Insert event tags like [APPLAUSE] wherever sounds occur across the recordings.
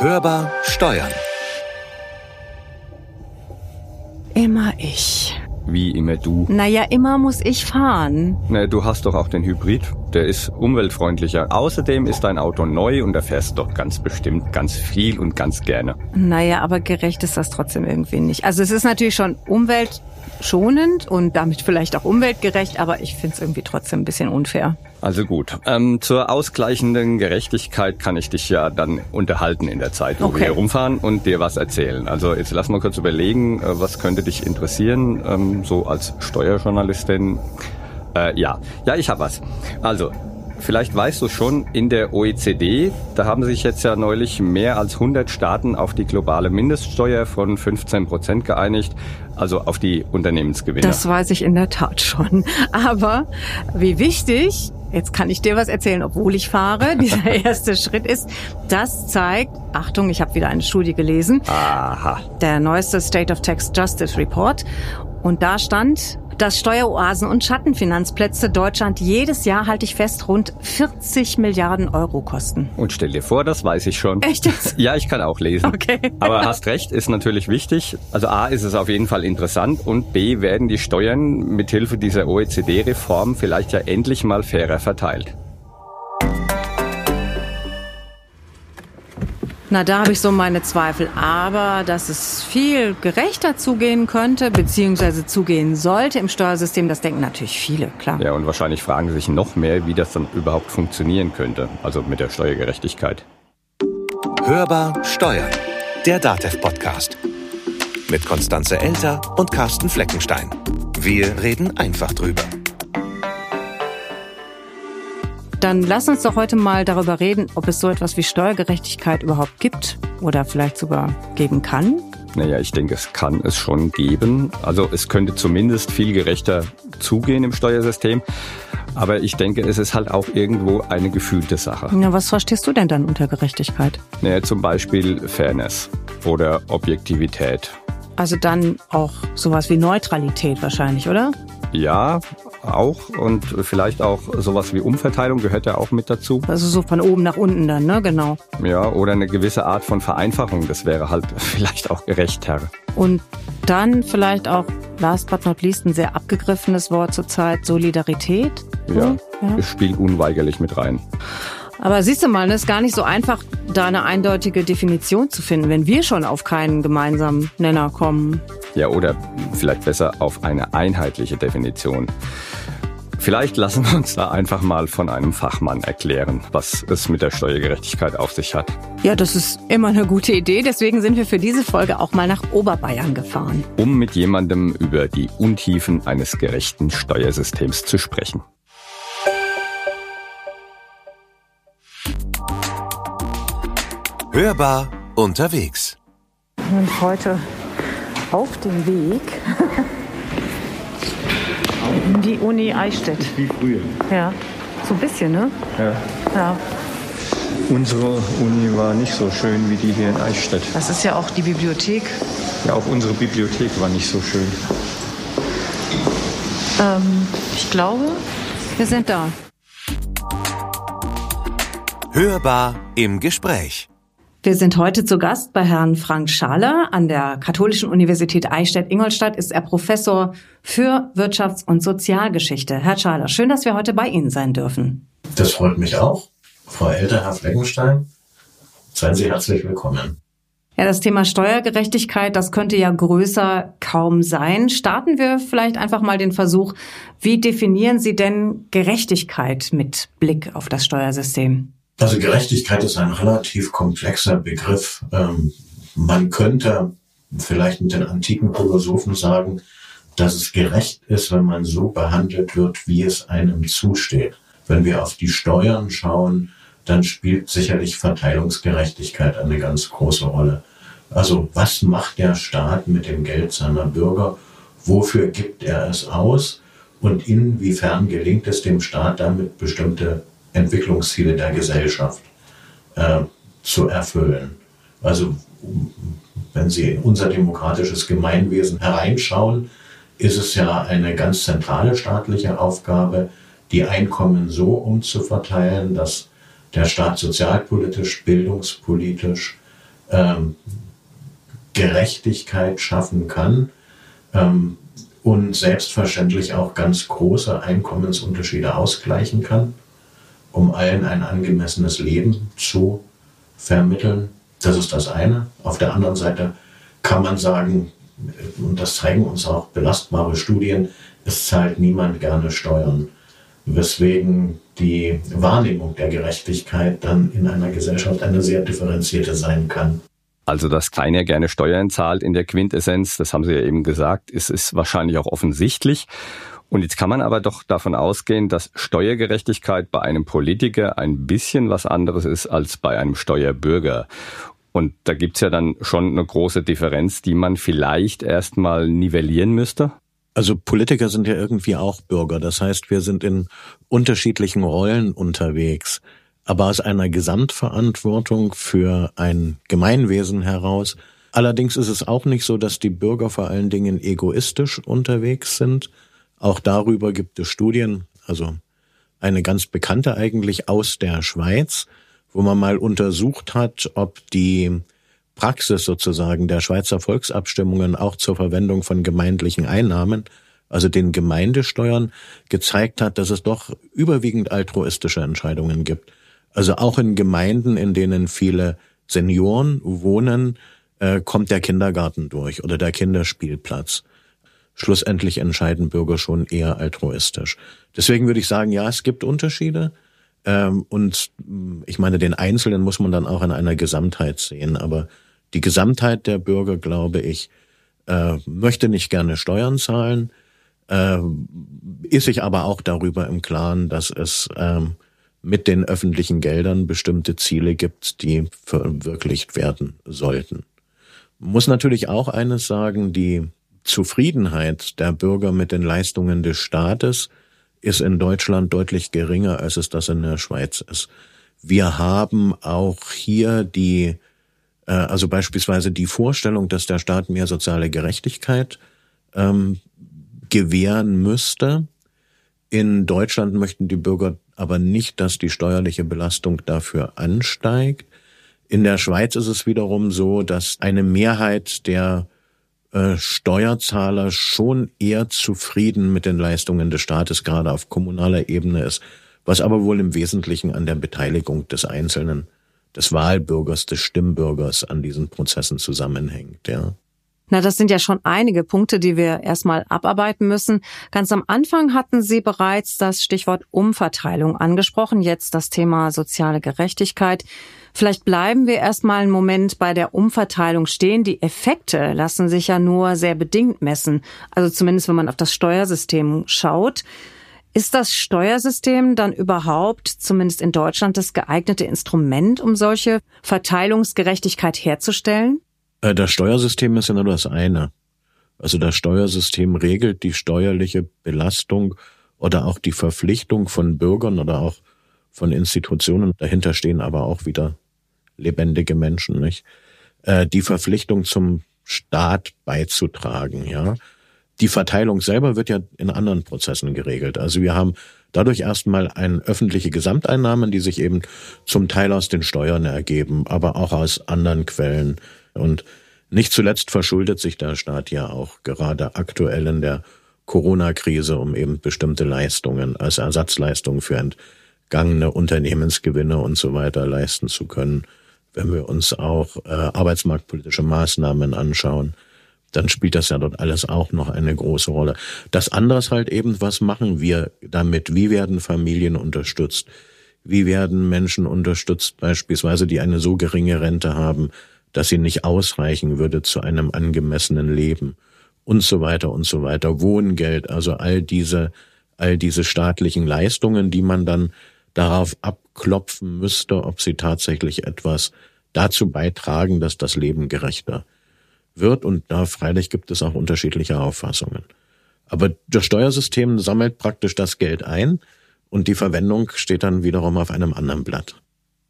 Hörbar Steuern. Immer ich. Wie immer du. Naja, immer muss ich fahren. Na, du hast doch auch den Hybrid. Der ist umweltfreundlicher. Außerdem ist dein Auto neu und da fährst du doch ganz bestimmt ganz viel und ganz gerne. Naja, aber gerecht ist das trotzdem irgendwie nicht. Also es ist natürlich schon umweltschonend und damit vielleicht auch umweltgerecht, aber ich finde es irgendwie trotzdem ein bisschen unfair. Also gut. Ähm, zur ausgleichenden Gerechtigkeit kann ich dich ja dann unterhalten in der Zeit, wo Okay. wir hier rumfahren und dir was erzählen. Also jetzt lass mal kurz überlegen, äh, was könnte dich interessieren, ähm, so als Steuerjournalistin. Äh, ja, ja, ich habe was. Also, vielleicht weißt du schon, in der OECD, da haben sich jetzt ja neulich mehr als 100 Staaten auf die globale Mindeststeuer von 15 Prozent geeinigt, also auf die Unternehmensgewinne. Das weiß ich in der Tat schon. Aber wie wichtig, jetzt kann ich dir was erzählen, obwohl ich fahre, [LAUGHS] dieser erste Schritt ist, das zeigt, Achtung, ich habe wieder eine Studie gelesen, Aha. der neueste State of Tax Justice Report. Und da stand, dass Steueroasen und Schattenfinanzplätze Deutschland jedes Jahr, halte ich fest, rund 40 Milliarden Euro kosten. Und stell dir vor, das weiß ich schon. Echt jetzt? Ja, ich kann auch lesen. Okay. [LAUGHS] Aber hast recht, ist natürlich wichtig. Also A ist es auf jeden Fall interessant und B werden die Steuern mithilfe dieser OECD-Reform vielleicht ja endlich mal fairer verteilt. Na, da habe ich so meine Zweifel. Aber dass es viel gerechter zugehen könnte, beziehungsweise zugehen sollte im Steuersystem, das denken natürlich viele, klar. Ja, und wahrscheinlich fragen sich noch mehr, wie das dann überhaupt funktionieren könnte. Also mit der Steuergerechtigkeit. Hörbar Steuern. Der DATEV-Podcast. Mit Konstanze Elter und Carsten Fleckenstein. Wir reden einfach drüber. Dann lass uns doch heute mal darüber reden, ob es so etwas wie Steuergerechtigkeit überhaupt gibt oder vielleicht sogar geben kann. Naja, ich denke, es kann es schon geben. Also es könnte zumindest viel gerechter zugehen im Steuersystem. Aber ich denke, es ist halt auch irgendwo eine gefühlte Sache. Na, was verstehst du denn dann unter Gerechtigkeit? Naja, zum Beispiel Fairness oder Objektivität. Also dann auch sowas wie Neutralität wahrscheinlich, oder? Ja, auch. Und vielleicht auch sowas wie Umverteilung gehört ja auch mit dazu. Also so von oben nach unten dann, ne? Genau. Ja, oder eine gewisse Art von Vereinfachung. Das wäre halt [LAUGHS] vielleicht auch gerechter. Und dann vielleicht auch, last but not least, ein sehr abgegriffenes Wort zurzeit, Solidarität. Ja, ja. es spielt unweigerlich mit rein. Aber siehst du mal, es ist gar nicht so einfach, da eine eindeutige Definition zu finden, wenn wir schon auf keinen gemeinsamen Nenner kommen. Ja, oder vielleicht besser auf eine einheitliche Definition. Vielleicht lassen wir uns da einfach mal von einem Fachmann erklären, was es mit der Steuergerechtigkeit auf sich hat. Ja, das ist immer eine gute Idee. Deswegen sind wir für diese Folge auch mal nach Oberbayern gefahren. Um mit jemandem über die Untiefen eines gerechten Steuersystems zu sprechen. Hörbar unterwegs. Und heute auf dem Weg in die Uni Eichstätt. Wie früher. Ja, so ein bisschen, ne? Ja. Ja. Unsere Uni war nicht so schön wie die hier in Eichstätt. Das ist ja auch die Bibliothek. Ja, auch unsere Bibliothek war nicht so schön. Ähm, ich glaube, wir sind da. Hörbar im Gespräch. Wir sind heute zu Gast bei Herrn Frank Schaler. An der Katholischen Universität Eichstätt-Ingolstadt ist er Professor für Wirtschafts- und Sozialgeschichte. Herr Schaler, schön, dass wir heute bei Ihnen sein dürfen. Das freut mich auch. Frau Elter, Herr Fleckenstein, seien Sie herzlich willkommen. Ja, das Thema Steuergerechtigkeit, das könnte ja größer kaum sein. Starten wir vielleicht einfach mal den Versuch, wie definieren Sie denn Gerechtigkeit mit Blick auf das Steuersystem? Also Gerechtigkeit ist ein relativ komplexer Begriff. Ähm, man könnte vielleicht mit den antiken Philosophen sagen, dass es gerecht ist, wenn man so behandelt wird, wie es einem zusteht. Wenn wir auf die Steuern schauen, dann spielt sicherlich Verteilungsgerechtigkeit eine ganz große Rolle. Also was macht der Staat mit dem Geld seiner Bürger? Wofür gibt er es aus? Und inwiefern gelingt es dem Staat damit, bestimmte Entwicklungsziele der Gesellschaft äh, zu erfüllen? Also wenn Sie in unser demokratisches Gemeinwesen hereinschauen, ist es ja eine ganz zentrale staatliche Aufgabe, die Einkommen so umzuverteilen, dass der Staat sozialpolitisch, bildungspolitisch ähm, Gerechtigkeit schaffen kann ähm, und selbstverständlich auch ganz große Einkommensunterschiede ausgleichen kann, um allen ein angemessenes Leben zu vermitteln. Das ist das eine. Auf der anderen Seite kann man sagen, und das zeigen uns auch belastbare Studien, es zahlt niemand gerne Steuern, weswegen die Wahrnehmung der Gerechtigkeit dann in einer Gesellschaft eine sehr differenzierte sein kann. Also, dass keiner gerne Steuern zahlt in der Quintessenz, das haben Sie ja eben gesagt, ist, ist wahrscheinlich auch offensichtlich. Und jetzt kann man aber doch davon ausgehen, dass Steuergerechtigkeit bei einem Politiker ein bisschen was anderes ist als bei einem Steuerbürger. Und da gibt's ja dann schon eine große Differenz, die man vielleicht erstmal nivellieren müsste. Also Politiker sind ja irgendwie auch Bürger. Das heißt, wir sind in unterschiedlichen Rollen unterwegs aber aus einer Gesamtverantwortung für ein Gemeinwesen heraus. Allerdings ist es auch nicht so, dass die Bürger vor allen Dingen egoistisch unterwegs sind. Auch darüber gibt es Studien, also eine ganz bekannte eigentlich aus der Schweiz, wo man mal untersucht hat, ob die Praxis sozusagen der Schweizer Volksabstimmungen auch zur Verwendung von gemeindlichen Einnahmen, also den Gemeindesteuern, gezeigt hat, dass es doch überwiegend altruistische Entscheidungen gibt. Also auch in Gemeinden, in denen viele Senioren wohnen, äh, kommt der Kindergarten durch oder der Kinderspielplatz. Schlussendlich entscheiden Bürger schon eher altruistisch. Deswegen würde ich sagen, ja, es gibt Unterschiede. Ähm, und mm, ich meine, den Einzelnen muss man dann auch in einer Gesamtheit sehen. Aber die Gesamtheit der Bürger, glaube ich, äh, möchte nicht gerne Steuern zahlen, äh, ist sich aber auch darüber im Klaren, dass es ähm, mit den öffentlichen Geldern bestimmte Ziele gibt, die verwirklicht werden sollten. muss natürlich auch eines sagen, die Zufriedenheit der Bürger mit den Leistungen des Staates ist in Deutschland deutlich geringer, als es das in der Schweiz ist. Wir haben auch hier die, äh, also beispielsweise die Vorstellung, dass der Staat mehr soziale Gerechtigkeit ähm, gewähren müsste. In Deutschland möchten die Bürger aber nicht, dass die steuerliche Belastung dafür ansteigt. In der Schweiz ist es wiederum so, dass eine Mehrheit der äh, Steuerzahler schon eher zufrieden mit den Leistungen des Staates, gerade auf kommunaler Ebene ist, was aber wohl im Wesentlichen an der Beteiligung des Einzelnen, des Wahlbürgers, des Stimmbürgers an diesen Prozessen zusammenhängt, ja. Na, das sind ja schon einige Punkte, die wir erstmal abarbeiten müssen. Ganz am Anfang hatten Sie bereits das Stichwort Umverteilung angesprochen, jetzt das Thema soziale Gerechtigkeit. Vielleicht bleiben wir erstmal einen Moment bei der Umverteilung stehen. Die Effekte lassen sich ja nur sehr bedingt messen. Also zumindest, wenn man auf das Steuersystem schaut. Ist das Steuersystem dann überhaupt, zumindest in Deutschland, das geeignete Instrument, um solche Verteilungsgerechtigkeit herzustellen? Äh, das Steuersystem ist ja nur das eine. Also das Steuersystem regelt die steuerliche Belastung oder auch die Verpflichtung von Bürgern oder auch von Institutionen. Dahinter stehen aber auch wieder lebendige Menschen, nicht? Äh, die Verpflichtung zum Staat beizutragen, ja. Die Verteilung selber wird ja in anderen Prozessen geregelt. Also wir haben dadurch erstmal ein öffentliche Gesamteinnahmen, die sich eben zum Teil aus den Steuern ergeben, aber auch aus anderen Quellen und nicht zuletzt verschuldet sich der Staat ja auch gerade aktuell in der Corona-Krise, um eben bestimmte Leistungen als Ersatzleistungen für entgangene Unternehmensgewinne und so weiter leisten zu können. Wenn wir uns auch äh, arbeitsmarktpolitische Maßnahmen anschauen, dann spielt das ja dort alles auch noch eine große Rolle. Das andere ist halt eben, was machen wir damit? Wie werden Familien unterstützt? Wie werden Menschen unterstützt, beispielsweise, die eine so geringe Rente haben, dass sie nicht ausreichen würde zu einem angemessenen Leben und so weiter und so weiter. Wohngeld, also all diese, all diese staatlichen Leistungen, die man dann darauf abklopfen müsste, ob sie tatsächlich etwas dazu beitragen, dass das Leben gerechter wird. Und da freilich gibt es auch unterschiedliche Auffassungen. Aber das Steuersystem sammelt praktisch das Geld ein und die Verwendung steht dann wiederum auf einem anderen Blatt.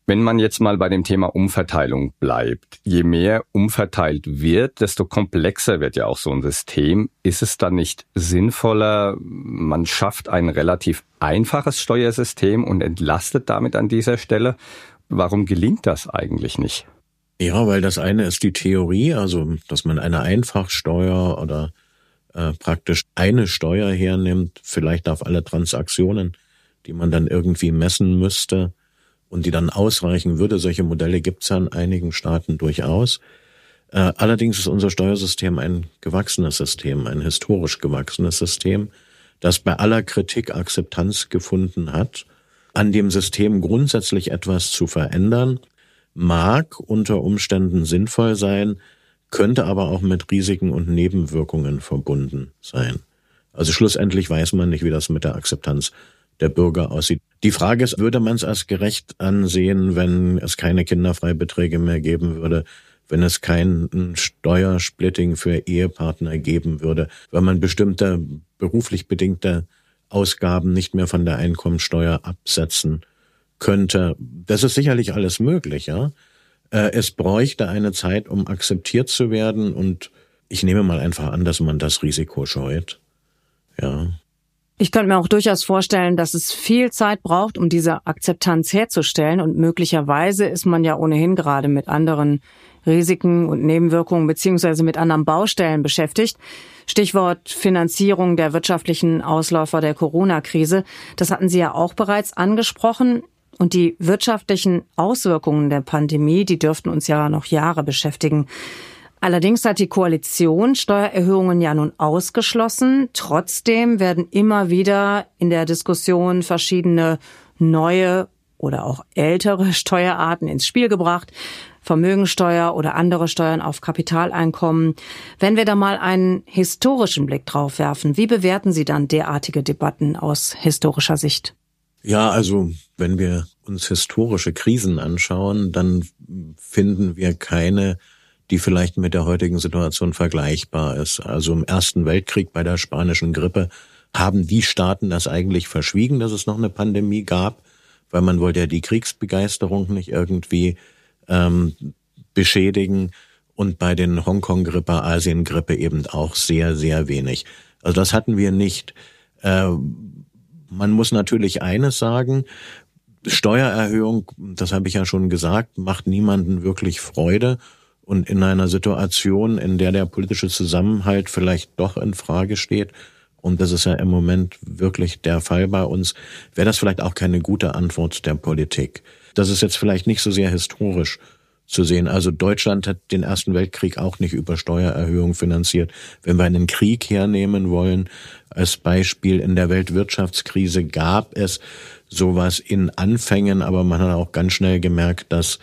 Wenn man jetzt mal bei dem Thema Umverteilung bleibt, je mehr umverteilt wird, desto komplexer wird ja auch so ein System. Ist es dann nicht sinnvoller, man schafft ein relativ einfaches Steuersystem und entlastet damit an dieser Stelle? Warum gelingt das eigentlich nicht? Ja, weil das eine ist die Theorie, also dass man eine Einfachsteuer oder äh, praktisch eine Steuer hernimmt, vielleicht auf alle Transaktionen, die man dann irgendwie messen müsste und die dann ausreichen würde. Solche Modelle gibt es ja in einigen Staaten durchaus. Äh, allerdings ist unser Steuersystem ein gewachsenes System, ein historisch gewachsenes System, das bei aller Kritik Akzeptanz gefunden hat. An dem System grundsätzlich etwas zu verändern, mag unter Umständen sinnvoll sein, könnte aber auch mit Risiken und Nebenwirkungen verbunden sein. Also schlussendlich weiß man nicht, wie das mit der Akzeptanz der Bürger aussieht. Die Frage ist, würde man es als gerecht ansehen, wenn es keine Kinderfreibeträge mehr geben würde, wenn es kein Steuersplitting für Ehepartner geben würde, wenn man bestimmte beruflich bedingte Ausgaben nicht mehr von der Einkommensteuer absetzen könnte. Das ist sicherlich alles möglich, ja. Äh, es bräuchte eine Zeit, um akzeptiert zu werden und ich nehme mal einfach an, dass man das Risiko scheut. Ja. Ich könnte mir auch durchaus vorstellen, dass es viel Zeit braucht, um diese Akzeptanz herzustellen und möglicherweise ist man ja ohnehin gerade mit anderen Risiken und Nebenwirkungen beziehungsweise mit anderen Baustellen beschäftigt. Stichwort Finanzierung der wirtschaftlichen Ausläufer der Corona-Krise. Das hatten Sie ja auch bereits angesprochen. Und die wirtschaftlichen Auswirkungen der Pandemie, die dürften uns ja noch Jahre beschäftigen. Allerdings hat die Koalition Steuererhöhungen ja nun ausgeschlossen. Trotzdem werden immer wieder in der Diskussion verschiedene neue oder auch ältere [LAUGHS] Steuerarten ins Spiel gebracht. Vermögensteuer oder andere Steuern auf Kapitaleinkommen. Wenn wir da mal einen historischen Blick drauf werfen, wie bewerten Sie dann derartige Debatten aus historischer Sicht? Ja, also wenn wir uns historische Krisen anschauen, dann finden wir keine, die vielleicht mit der heutigen Situation vergleichbar ist. Also im Ersten Weltkrieg bei der spanischen Grippe haben die Staaten das eigentlich verschwiegen, dass es noch eine Pandemie gab, weil man wollte ja die Kriegsbegeisterung nicht irgendwie ähm, beschädigen und bei den Hongkong-Grippe, Asien-Grippe eben auch sehr, sehr wenig. Also das hatten wir nicht. Äh, man muss natürlich eines sagen, Steuererhöhung, das habe ich ja schon gesagt, macht niemanden wirklich Freude. Und in einer Situation, in der der politische Zusammenhalt vielleicht doch in Frage steht, und das ist ja im Moment wirklich der Fall bei uns, wäre das vielleicht auch keine gute Antwort der Politik. Das ist jetzt vielleicht nicht so sehr historisch zu sehen. Also Deutschland hat den Ersten Weltkrieg auch nicht über Steuererhöhung finanziert. Wenn wir einen Krieg hernehmen wollen, als Beispiel in der Weltwirtschaftskrise gab es sowas in Anfängen, aber man hat auch ganz schnell gemerkt, dass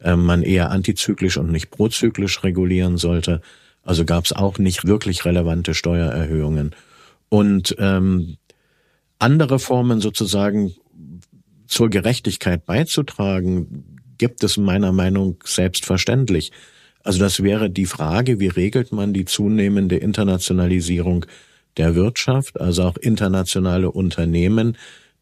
äh, man eher antizyklisch und nicht prozyklisch regulieren sollte. Also gab es auch nicht wirklich relevante Steuererhöhungen. Und ähm, andere Formen sozusagen zur Gerechtigkeit beizutragen, gibt es meiner Meinung selbstverständlich. Also das wäre die Frage, wie regelt man die zunehmende Internationalisierung der Wirtschaft, also auch internationale Unternehmen,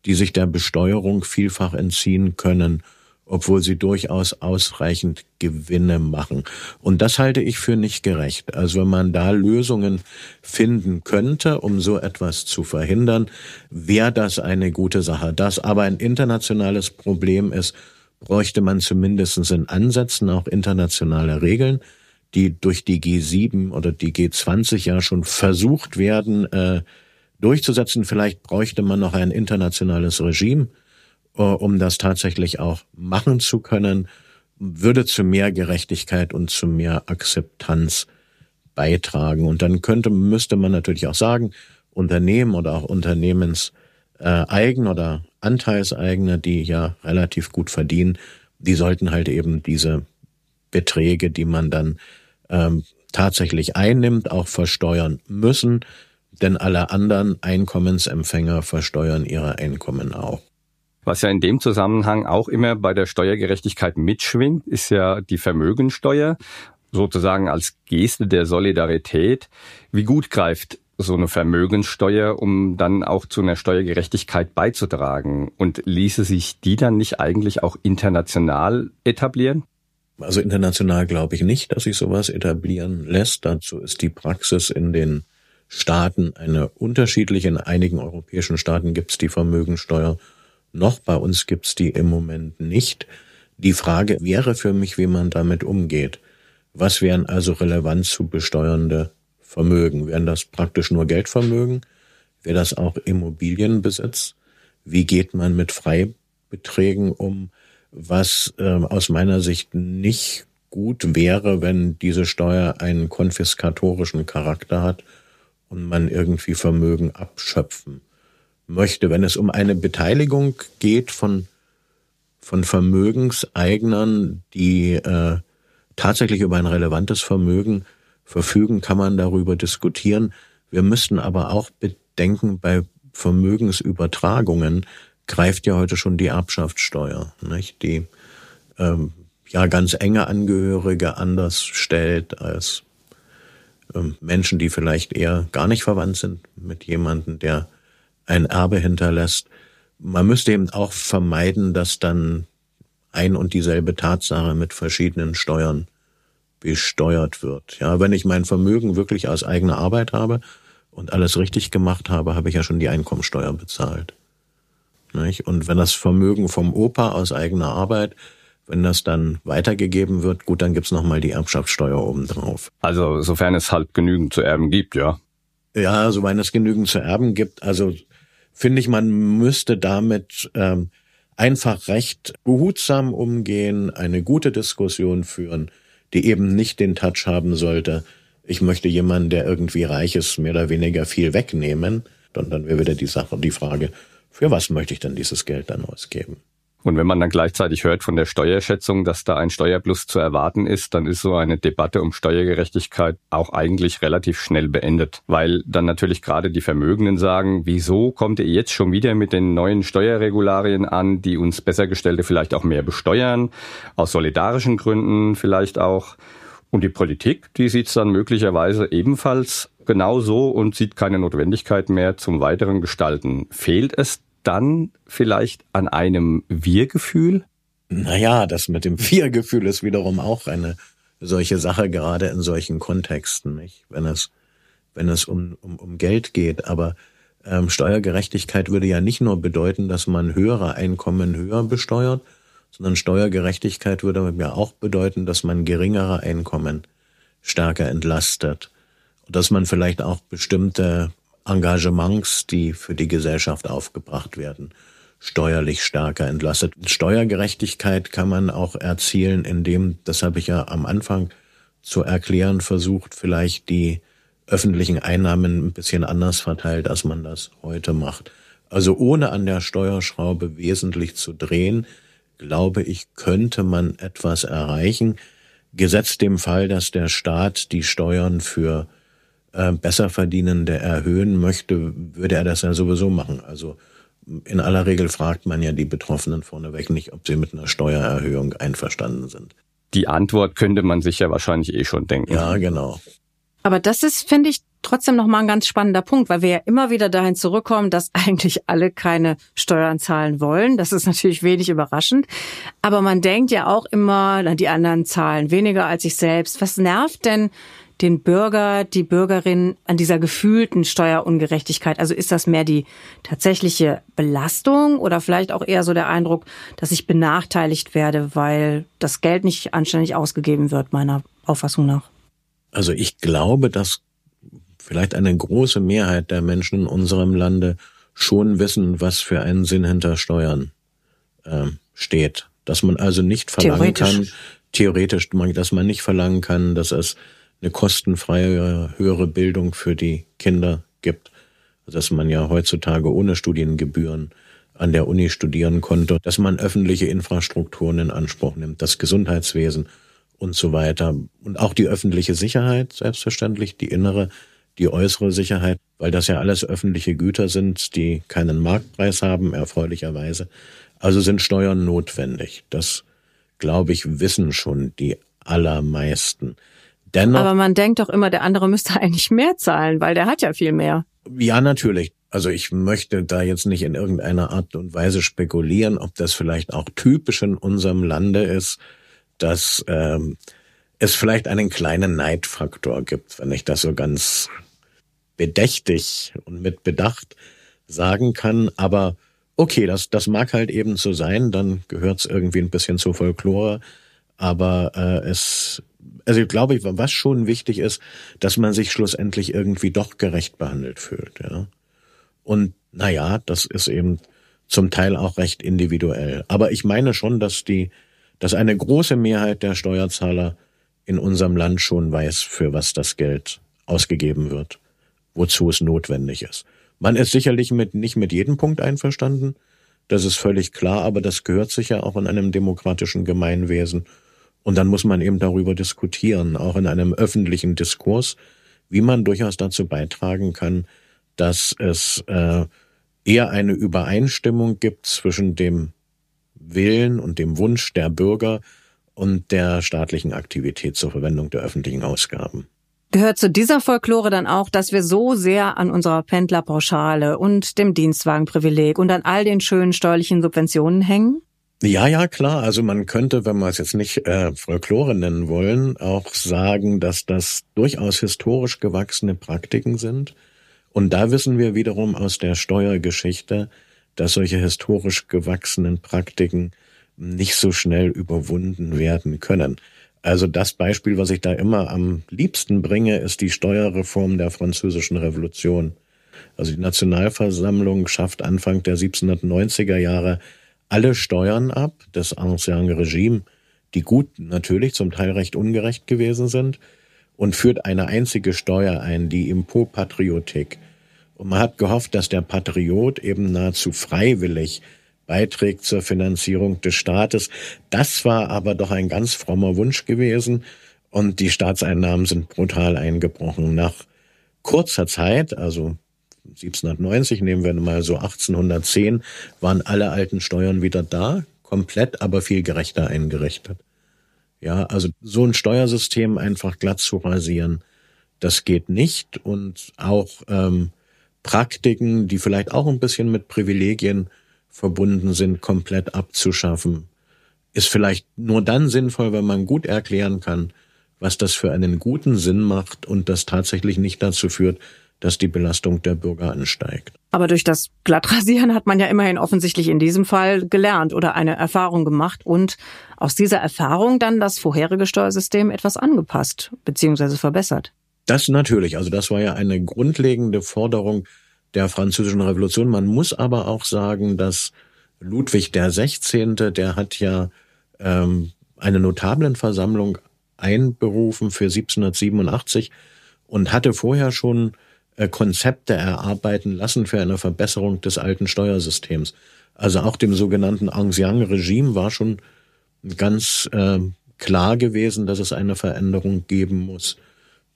die sich der Besteuerung vielfach entziehen können, obwohl sie durchaus ausreichend Gewinne machen. Und das halte ich für nicht gerecht. Also wenn man da Lösungen finden könnte, um so etwas zu verhindern, wäre das eine gute Sache. Das aber ein internationales Problem ist, bräuchte man zumindest in Ansätzen auch internationale Regeln, die durch die G7 oder die G20 ja schon versucht werden äh, durchzusetzen. Vielleicht bräuchte man noch ein internationales Regime, um das tatsächlich auch machen zu können, würde zu mehr Gerechtigkeit und zu mehr Akzeptanz beitragen. Und dann könnte, müsste man natürlich auch sagen, Unternehmen oder auch Unternehmenseigen oder Anteilseigner, die ja relativ gut verdienen, die sollten halt eben diese Beträge, die man dann ähm, tatsächlich einnimmt, auch versteuern müssen, denn alle anderen Einkommensempfänger versteuern ihre Einkommen auch. Was ja in dem Zusammenhang auch immer bei der Steuergerechtigkeit mitschwingt, ist ja die Vermögensteuer, sozusagen als Geste der Solidarität. Wie gut greift so eine Vermögenssteuer, um dann auch zu einer Steuergerechtigkeit beizutragen? Und ließe sich die dann nicht eigentlich auch international etablieren? Also international glaube ich nicht, dass sich sowas etablieren lässt. Dazu ist die Praxis in den Staaten eine unterschiedliche. In einigen europäischen Staaten gibt es die Vermögensteuer noch, bei uns gibt es die im Moment nicht. Die Frage wäre für mich, wie man damit umgeht. Was wären also relevant zu besteuernde Vermögen? Wären das praktisch nur Geldvermögen? Wäre das auch Immobilienbesitz? Wie geht man mit Freibeträgen um? Was äh, aus meiner Sicht nicht gut wäre, wenn diese Steuer einen konfiskatorischen Charakter hat und man irgendwie Vermögen abschöpfen möchte. Wenn es um eine Beteiligung geht von, von Vermögenseignern, die äh, tatsächlich über ein relevantes Vermögen verfügen, kann man darüber diskutieren. Wir müssten aber auch bedenken, bei Vermögensübertragungen greift ja heute schon die Erbschaftssteuer, nicht? die ähm, ja ganz enge Angehörige anders stellt als ähm, Menschen, die vielleicht eher gar nicht verwandt sind mit jemandem, der ein Erbe hinterlässt. Man müsste eben auch vermeiden, dass dann ein und dieselbe Tatsache mit verschiedenen Steuern besteuert wird. Ja, wenn ich mein Vermögen wirklich aus eigener Arbeit habe und alles richtig gemacht habe, habe ich ja schon die Einkommensteuer bezahlt. Nicht? Und wenn das Vermögen vom Opa aus eigener Arbeit wenn das dann weitergegeben wird, gut, dann gibt's noch mal die Erbschaftssteuer obendrauf. Also sofern es halt genügend zu erben gibt, ja. Ja, sofern es genügend zu erben gibt. Also finde ich, man müsste damit ähm, einfach recht behutsam umgehen, eine gute Diskussion führen, die eben nicht den Touch haben sollte, ich möchte jemanden, der irgendwie reich ist, mehr oder weniger viel wegnehmen. Und dann wäre wieder die Sache, die Frage, für was möchte ich denn dieses Geld dann ausgeben? Und wenn man dann gleichzeitig hört von der Steuerschätzung, dass da ein Steuerplus zu erwarten ist, dann ist so eine Debatte um Steuergerechtigkeit auch eigentlich relativ schnell beendet, weil dann natürlich gerade die Vermögenden sagen, wieso kommt ihr jetzt schon wieder mit den neuen Steuerregularien an, die uns Bessergestellte vielleicht auch mehr besteuern, aus solidarischen Gründen vielleicht auch. Und die Politik, die sieht es dann möglicherweise ebenfalls genauso und sieht keine Notwendigkeit mehr zum weiteren Gestalten. Fehlt es dann vielleicht an einem Wir-Gefühl? Naja, das mit dem Wir-Gefühl ist wiederum auch eine solche Sache, gerade in solchen Kontexten, nicht? Wenn es, wenn es um, um, um Geld geht. Aber ähm, Steuergerechtigkeit würde ja nicht nur bedeuten, dass man höhere Einkommen höher besteuert, sondern Steuergerechtigkeit würde ja auch bedeuten, dass man geringere Einkommen stärker entlastet. Und dass man vielleicht auch bestimmte Engagements, die für die Gesellschaft aufgebracht werden, steuerlich stärker entlastet. Steuergerechtigkeit kann man auch erzielen, indem, das habe ich ja am Anfang zu erklären versucht, vielleicht die öffentlichen Einnahmen ein bisschen anders verteilt, als man das heute macht. Also ohne an der Steuerschraube wesentlich zu drehen, glaube ich, könnte man etwas erreichen, gesetzt dem Fall, dass der Staat die Steuern für äh, Besserverdienende erhöhen möchte, würde er das ja sowieso machen. Also in aller Regel fragt man ja die Betroffenen vorneweg nicht, ob sie mit einer Steuererhöhung einverstanden sind. Die Antwort könnte man sich ja wahrscheinlich eh schon denken. Ja, genau. Aber das ist, finde ich, trotzdem nochmal ein ganz spannender Punkt, weil wir ja immer wieder dahin zurückkommen, dass [LAUGHS] eigentlich alle keine Steuern zahlen wollen. Das ist natürlich wenig überraschend. Aber man denkt ja auch immer, na, die anderen zahlen weniger als ich selbst. Was nervt denn den Bürger, die Bürgerin an dieser gefühlten Steuerungerechtigkeit? Also ist das mehr die tatsächliche Belastung oder vielleicht auch eher so der Eindruck, dass ich benachteiligt werde, weil das Geld nicht anständig ausgegeben wird, meiner Auffassung nach? Also ich glaube, dass vielleicht eine große Mehrheit der Menschen in unserem Lande schon wissen, was für einen Sinn hinter Steuern äh, steht. Dass man also nicht verlangen theoretisch. kann, theoretisch, dass man nicht verlangen kann, dass es eine kostenfreie höhere Bildung für die Kinder gibt, dass man ja heutzutage ohne Studiengebühren an der Uni studieren konnte, dass man öffentliche Infrastrukturen in Anspruch nimmt, das Gesundheitswesen und so weiter und auch die öffentliche Sicherheit, selbstverständlich, die innere, die äußere Sicherheit, weil das ja alles öffentliche Güter sind, die keinen Marktpreis haben, erfreulicherweise. Also sind Steuern notwendig. Das, glaube ich, wissen schon die allermeisten. Dennoch, Aber man denkt doch immer, der andere müsste [LAUGHS] eigentlich mehr zahlen, weil der hat ja viel mehr. Ja, natürlich. Also ich möchte da jetzt nicht in irgendeiner Art und Weise spekulieren, ob das vielleicht auch typisch in unserem Lande ist, dass ähm, es vielleicht einen kleinen Neidfaktor gibt, wenn ich das so ganz bedächtig und mit Bedacht sagen kann. Aber Okay, das, das mag halt eben so sein, dann gehört es irgendwie ein bisschen zur Folklore, aber äh, es, also ich glaube, was schon wichtig ist, dass man sich schlussendlich irgendwie doch gerecht behandelt fühlt, ja. Und naja, das ist eben zum Teil auch recht individuell. Aber ich meine schon, dass die, dass eine große Mehrheit der Steuerzahler in unserem Land schon weiß, für was das Geld ausgegeben wird, wozu es notwendig ist. Man ist sicherlich mit, nicht mit jedem Punkt einverstanden, das ist völlig klar, aber das gehört sicher auch in einem demokratischen Gemeinwesen. Und dann muss man eben darüber diskutieren, auch in einem öffentlichen Diskurs, wie man durchaus dazu beitragen kann, dass es äh, eher eine Übereinstimmung gibt zwischen dem Willen und dem Wunsch der Bürger und der staatlichen Aktivität zur Verwendung der öffentlichen Ausgaben. Gehört zu dieser Folklore dann auch, dass wir so sehr an unserer Pendlerpauschale und dem Dienstwagenprivileg und an all den schönen steuerlichen Subventionen hängen? Ja, ja, klar. Also man könnte, wenn wir es jetzt nicht äh, Folklore nennen wollen, auch sagen, dass das durchaus historisch gewachsene Praktiken sind. Und da wissen wir wiederum aus der Steuergeschichte, dass solche historisch gewachsenen Praktiken nicht so schnell überwunden werden können. Also das Beispiel, was ich da immer am liebsten bringe, ist die Steuerreform der französischen Revolution. Also die Nationalversammlung schafft Anfang der 1790er Jahre alle Steuern ab des Ancien Regime, die gut natürlich zum Teil recht ungerecht gewesen sind, und führt eine einzige Steuer ein, die Impôt-Patriotik. Und man hat gehofft, dass der Patriot eben nahezu freiwillig beiträgt zur Finanzierung des Staates. Das war aber doch ein ganz frommer Wunsch gewesen und die Staatseinnahmen sind brutal eingebrochen. Nach kurzer Zeit, also 1790, nehmen wir mal so 1810, waren alle alten Steuern wieder da, komplett, aber viel gerechter eingerichtet. Ja, also so ein Steuersystem einfach glatt zu rasieren, das geht nicht und auch ähm, Praktiken, die vielleicht auch ein bisschen mit Privilegien verbunden sind, komplett abzuschaffen, ist vielleicht nur dann sinnvoll, wenn man gut erklären kann, was das für einen guten Sinn macht und das tatsächlich nicht dazu führt, dass die Belastung der Bürger ansteigt. Aber durch das Glattrasieren hat man ja immerhin offensichtlich in diesem Fall gelernt oder eine Erfahrung gemacht und aus dieser Erfahrung dann das vorherige Steuersystem etwas angepasst bzw. verbessert. Das natürlich. Also das war ja eine grundlegende Forderung der französischen Revolution. Man muss aber auch sagen, dass Ludwig der 16., der hat ja ähm, eine Notablenversammlung einberufen für 1787 und hatte vorher schon Konzepte erarbeiten lassen für eine Verbesserung des alten Steuersystems. Also auch dem sogenannten Ancien-Regime war schon ganz äh, klar gewesen, dass es eine Veränderung geben muss.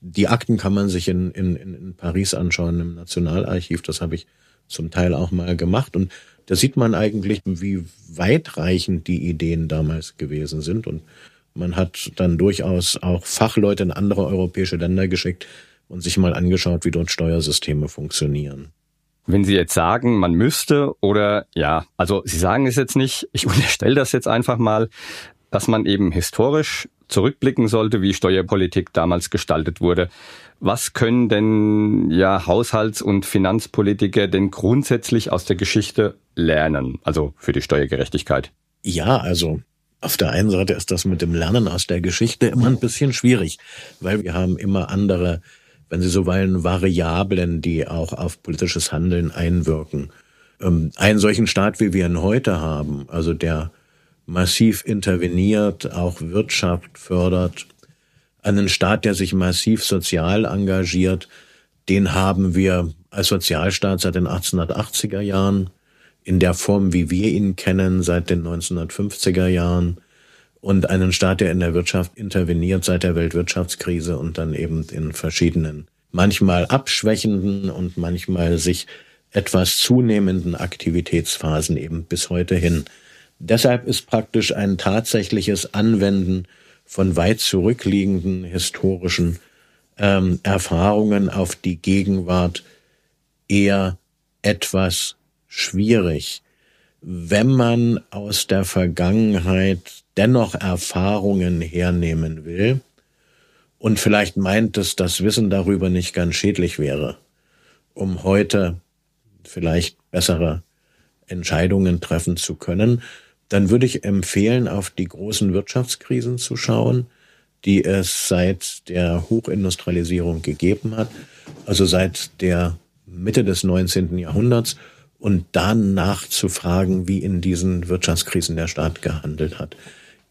Die Akten kann man sich in, in, in Paris anschauen, im Nationalarchiv. Das habe ich zum Teil auch mal gemacht. Und da sieht man eigentlich, wie weitreichend die Ideen damals gewesen sind. Und man hat dann durchaus auch Fachleute in andere europäische Länder geschickt und sich mal angeschaut, wie dort Steuersysteme funktionieren. Wenn Sie jetzt sagen, man müsste oder ja, also Sie sagen es jetzt nicht, ich [LAUGHS] unterstelle das jetzt einfach mal, dass man eben historisch zurückblicken sollte, wie Steuerpolitik damals gestaltet wurde. Was können denn ja Haushalts- und Finanzpolitiker denn grundsätzlich aus der Geschichte lernen, also für die Steuergerechtigkeit? Ja, also auf der einen Seite ist das mit dem Lernen aus der Geschichte immer ein bisschen schwierig, weil wir haben immer andere, wenn Sie so wollen, Variablen, die auch auf politisches Handeln einwirken. Ähm, einen solchen Staat, wie wir ihn heute haben, also der massiv interveniert, auch Wirtschaft fördert, einen Staat, der sich massiv sozial engagiert, den haben wir als Sozialstaat seit den 1880er Jahren, in der Form, wie wir ihn kennen, seit den 1950er Jahren und einen Staat, der in der Wirtschaft interveniert seit der Weltwirtschaftskrise und dann eben in verschiedenen, manchmal abschwächenden und manchmal sich etwas zunehmenden Aktivitätsphasen eben bis heute hin Deshalb ist praktisch ein tatsächliches Anwenden von weit zurückliegenden historischen ähm, Erfahrungen auf die Gegenwart eher etwas schwierig. Wenn man aus der Vergangenheit dennoch Erfahrungen hernehmen will und vielleicht meint, dass das Wissen darüber nicht ganz schädlich wäre, um heute vielleicht bessere Entscheidungen treffen zu können, dann würde ich empfehlen, auf die großen Wirtschaftskrisen zu schauen, die es seit der Hochindustrialisierung gegeben hat, also seit der Mitte des 19. Jahrhunderts und dann nachzufragen, wie in diesen Wirtschaftskrisen der Staat gehandelt hat.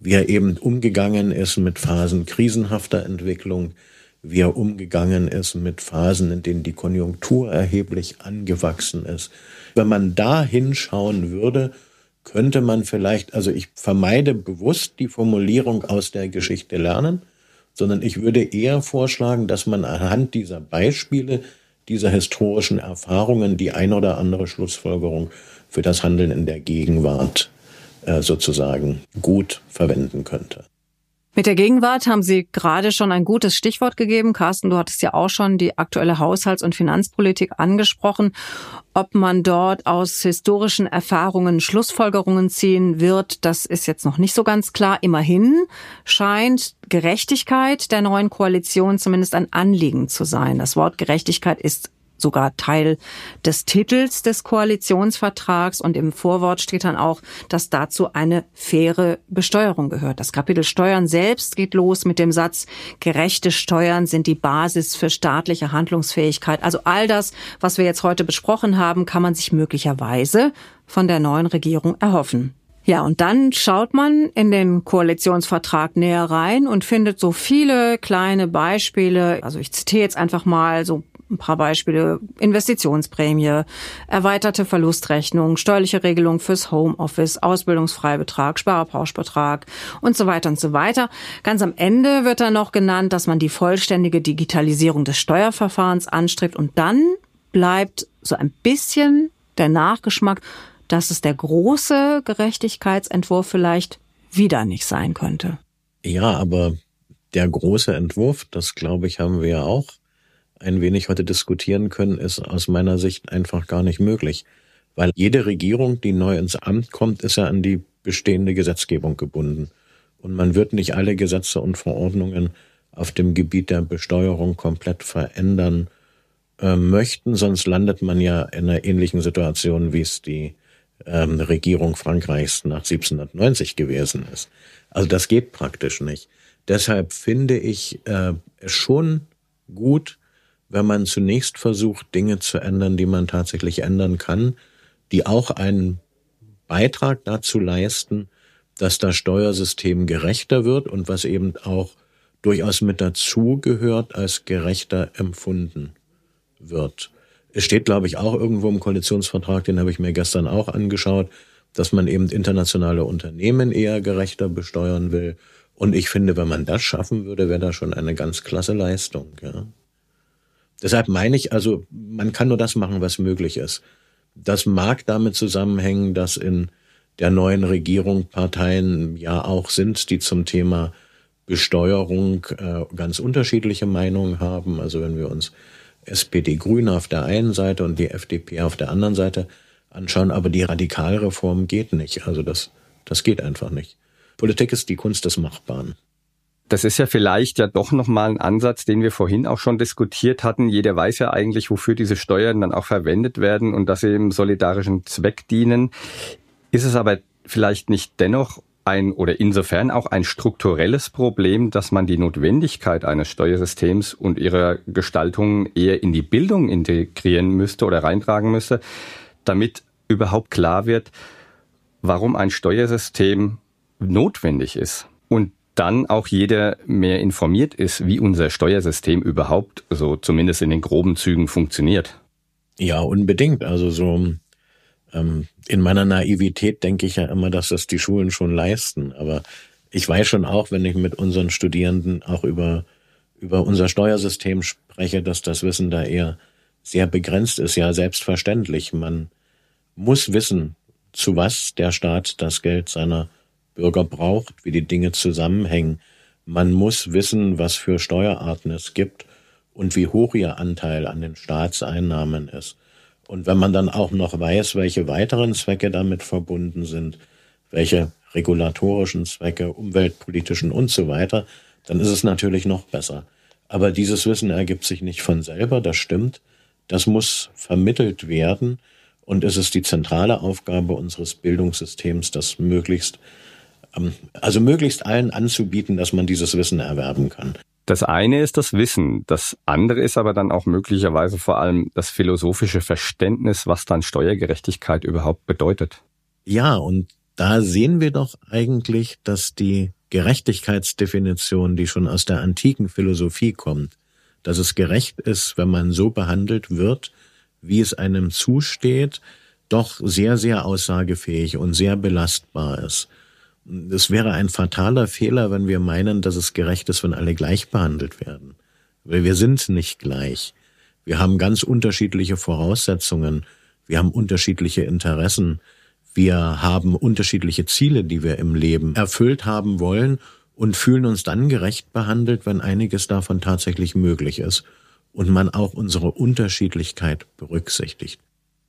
Wie er eben umgegangen ist mit Phasen krisenhafter Entwicklung, wie er umgegangen ist mit Phasen, in denen die Konjunktur erheblich angewachsen ist. Wenn man da hinschauen würde, könnte man vielleicht, also ich vermeide bewusst die Formulierung aus der Geschichte lernen, sondern ich würde eher vorschlagen, dass man anhand dieser Beispiele, dieser historischen Erfahrungen die ein oder andere Schlussfolgerung für das Handeln in der Gegenwart äh, sozusagen gut verwenden könnte. Mit der Gegenwart haben Sie gerade schon ein gutes Stichwort gegeben. Carsten, du hattest ja auch schon die aktuelle Haushalts- und Finanzpolitik angesprochen. Ob man dort aus historischen Erfahrungen Schlussfolgerungen ziehen wird, das ist jetzt noch nicht so ganz klar. Immerhin scheint Gerechtigkeit der neuen Koalition zumindest ein Anliegen zu sein. Das Wort Gerechtigkeit ist sogar Teil des Titels des Koalitionsvertrags und im Vorwort steht dann auch, dass dazu eine faire Besteuerung gehört. Das Kapitel Steuern selbst geht los mit dem Satz, gerechte Steuern sind die Basis für staatliche Handlungsfähigkeit. Also all das, was wir jetzt heute besprochen haben, kann man sich möglicherweise von der neuen Regierung erhoffen. Ja, und dann schaut man in den Koalitionsvertrag näher rein und findet so viele kleine Beispiele. Also ich zitiere jetzt einfach mal so ein paar Beispiele. Investitionsprämie, erweiterte Verlustrechnung, steuerliche Regelung fürs Homeoffice, Ausbildungsfreibetrag, Sparpauschbetrag und so weiter und so weiter. Ganz am Ende wird dann noch genannt, dass man die vollständige Digitalisierung des Steuerverfahrens anstrebt und dann bleibt so ein bisschen der Nachgeschmack, dass es der große Gerechtigkeitsentwurf vielleicht wieder nicht sein könnte. Ja, aber der große Entwurf, das glaube ich, haben wir ja auch ein wenig heute diskutieren können, ist aus meiner Sicht einfach gar nicht möglich. Weil jede Regierung, die neu ins Amt kommt, ist ja an die bestehende Gesetzgebung gebunden. Und man wird nicht alle Gesetze und Verordnungen auf dem Gebiet der Besteuerung komplett verändern äh, möchten, sonst landet man ja in einer ähnlichen Situation, wie es die ähm, Regierung Frankreichs nach 1790 gewesen ist. Also das geht praktisch nicht. Deshalb finde ich äh, schon gut, wenn man zunächst versucht, Dinge zu ändern, die man tatsächlich ändern kann, die auch einen Beitrag dazu leisten, dass das Steuersystem gerechter wird und was eben auch durchaus mit dazu gehört, als gerechter empfunden wird. Es steht, glaube ich, auch irgendwo im Koalitionsvertrag, den habe ich mir gestern auch angeschaut, dass man eben internationale Unternehmen eher gerechter besteuern will. Und ich finde, wenn man das schaffen würde, wäre das schon eine ganz klasse Leistung. Ja. Deshalb meine ich, also man kann nur das machen, was möglich ist. Das mag damit zusammenhängen, dass in der neuen Regierung Parteien ja auch sind, die zum Thema Besteuerung äh, ganz unterschiedliche Meinungen haben. Also wenn wir uns SPD Grüne auf der einen Seite und die FDP auf der anderen Seite anschauen, aber die Radikalreform geht nicht. Also das, das geht einfach nicht. Politik ist die Kunst des Machbaren. Das ist ja vielleicht ja doch nochmal ein Ansatz, den wir vorhin auch schon diskutiert hatten. Jeder weiß ja eigentlich, wofür diese Steuern dann auch verwendet werden und dass sie im solidarischen Zweck dienen. Ist es aber vielleicht nicht dennoch ein oder insofern auch ein strukturelles Problem, dass man die Notwendigkeit eines Steuersystems und ihrer Gestaltung eher in die Bildung integrieren müsste oder reintragen müsste, damit überhaupt klar wird, warum ein Steuersystem notwendig ist. Und dann auch jeder mehr informiert ist, wie unser Steuersystem überhaupt so zumindest in den groben Zügen funktioniert. Ja, unbedingt. Also so ähm, in meiner Naivität denke ich ja immer, dass das die Schulen schon leisten. Aber ich weiß schon auch, wenn ich mit unseren Studierenden auch über über unser Steuersystem spreche, dass das Wissen da eher sehr begrenzt ist. Ja, selbstverständlich. Man muss wissen, zu was der Staat das Geld seiner Bürger braucht, wie die Dinge zusammenhängen. Man muss wissen, was für Steuerarten es gibt und wie hoch ihr Anteil an den Staatseinnahmen ist. Und wenn man dann auch noch weiß, welche weiteren Zwecke damit verbunden sind, welche regulatorischen Zwecke, umweltpolitischen und so weiter, dann ist es natürlich noch besser. Aber dieses Wissen ergibt sich nicht von selber, das stimmt. Das muss vermittelt werden Und es ist die zentrale Aufgabe unseres Bildungssystems, das möglichst, also möglichst allen anzubieten, dass man dieses Wissen erwerben kann. Das eine ist das Wissen, das andere ist aber dann auch möglicherweise vor allem das philosophische Verständnis, was dann Steuergerechtigkeit überhaupt bedeutet. Ja, und da sehen wir doch eigentlich, dass die Gerechtigkeitsdefinition, die schon aus der antiken Philosophie kommt, dass es gerecht ist, wenn man so behandelt wird, wie es einem zusteht, doch sehr, sehr aussagefähig und sehr belastbar ist. Es wäre ein fataler Fehler, wenn wir meinen, dass es gerecht ist, wenn alle gleich behandelt werden. Weil wir sind nicht gleich. Wir haben ganz unterschiedliche Voraussetzungen. Wir haben unterschiedliche Interessen. Wir haben unterschiedliche Ziele, die wir im Leben erfüllt haben wollen und fühlen uns dann gerecht behandelt, wenn einiges davon tatsächlich möglich ist und man auch unsere Unterschiedlichkeit berücksichtigt.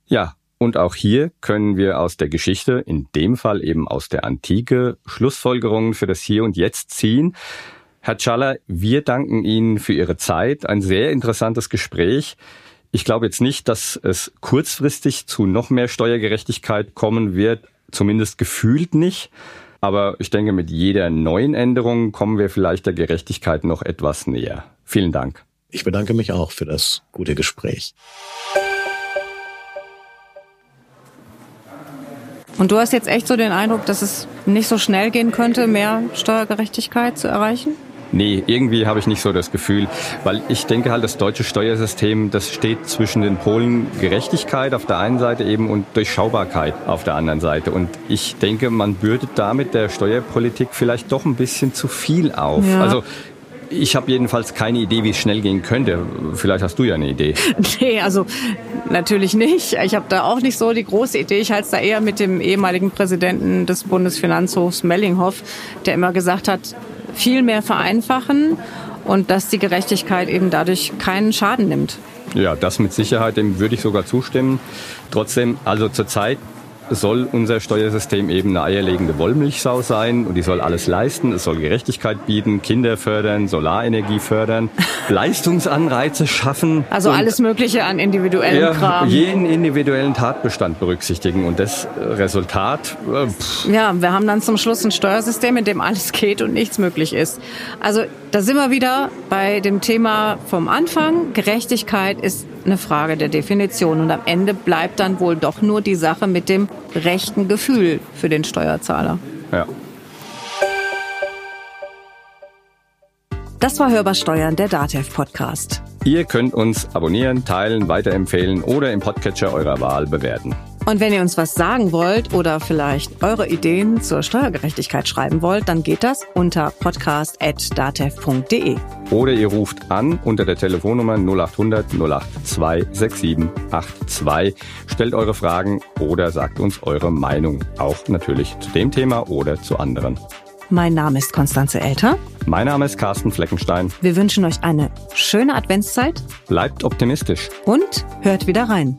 Ja, und auch hier können wir aus der Geschichte, in dem Fall eben aus der Antike, Schlussfolgerungen für das Hier und Jetzt ziehen. Herr Schaller, wir danken Ihnen für Ihre Zeit. Ein sehr interessantes Gespräch. Ich glaube jetzt nicht, dass es kurzfristig zu noch mehr Steuergerechtigkeit kommen wird, zumindest gefühlt nicht. Aber ich denke, mit jeder neuen Änderung kommen wir vielleicht der Gerechtigkeit noch etwas näher. Vielen Dank. Ich bedanke mich auch für das gute Gespräch. Und du hast jetzt echt so den Eindruck, dass es nicht so schnell gehen könnte, mehr Steuergerechtigkeit zu erreichen? Nee, irgendwie habe ich nicht so das Gefühl, weil ich denke halt, das deutsche Steuersystem, das steht zwischen den Polen Gerechtigkeit auf der einen Seite eben und Durchschaubarkeit auf der anderen Seite. Und ich denke, man bürdet damit der Steuerpolitik vielleicht doch ein bisschen zu viel auf. Ja. Also ich habe jedenfalls keine Idee, wie es schnell gehen könnte. Vielleicht hast du ja eine Idee. [LAUGHS] Nee, also natürlich nicht. Ich habe da auch nicht so die große Idee. Ich halte es da eher mit dem ehemaligen Präsidenten des Bundesfinanzhofs Mellinghoff, der immer gesagt hat, viel mehr vereinfachen und dass die Gerechtigkeit eben dadurch keinen Schaden nimmt. Ja, das mit Sicherheit, dem würde ich sogar zustimmen. Trotzdem, also zurzeit soll unser Steuersystem eben eine eierlegende Wollmilchsau sein und die soll alles leisten. Es soll Gerechtigkeit bieten, Kinder fördern, Solarenergie fördern, [LAUGHS] Leistungsanreize schaffen. Also alles Mögliche an individuellen Kram. Jeden individuellen Tatbestand berücksichtigen und das Resultat. Äh, ja, wir haben dann zum Schluss ein Steuersystem, in dem alles geht und nichts möglich ist. Also da sind wir wieder bei dem Thema vom Anfang. Gerechtigkeit ist eine Frage der Definition. Und am Ende bleibt dann wohl doch nur die Sache mit dem rechten Gefühl für den Steuerzahler. Ja. Das war Hörbar Steuern, der DATEV Podcast. Ihr könnt uns abonnieren, teilen, weiterempfehlen oder im Podcatcher eurer Wahl bewerten. Und wenn ihr uns was sagen wollt oder vielleicht eure Ideen zur Steuergerechtigkeit schreiben wollt, dann geht das unter podcast.datev.de. Oder ihr ruft an unter der Telefonnummer 0800 082 6782, stellt eure Fragen oder sagt uns eure Meinung. Auch natürlich zu dem Thema oder zu anderen. Mein Name ist Konstanze Elter. Mein Name ist Carsten Fleckenstein. Wir wünschen euch eine schöne Adventszeit. Bleibt optimistisch. Und hört wieder rein.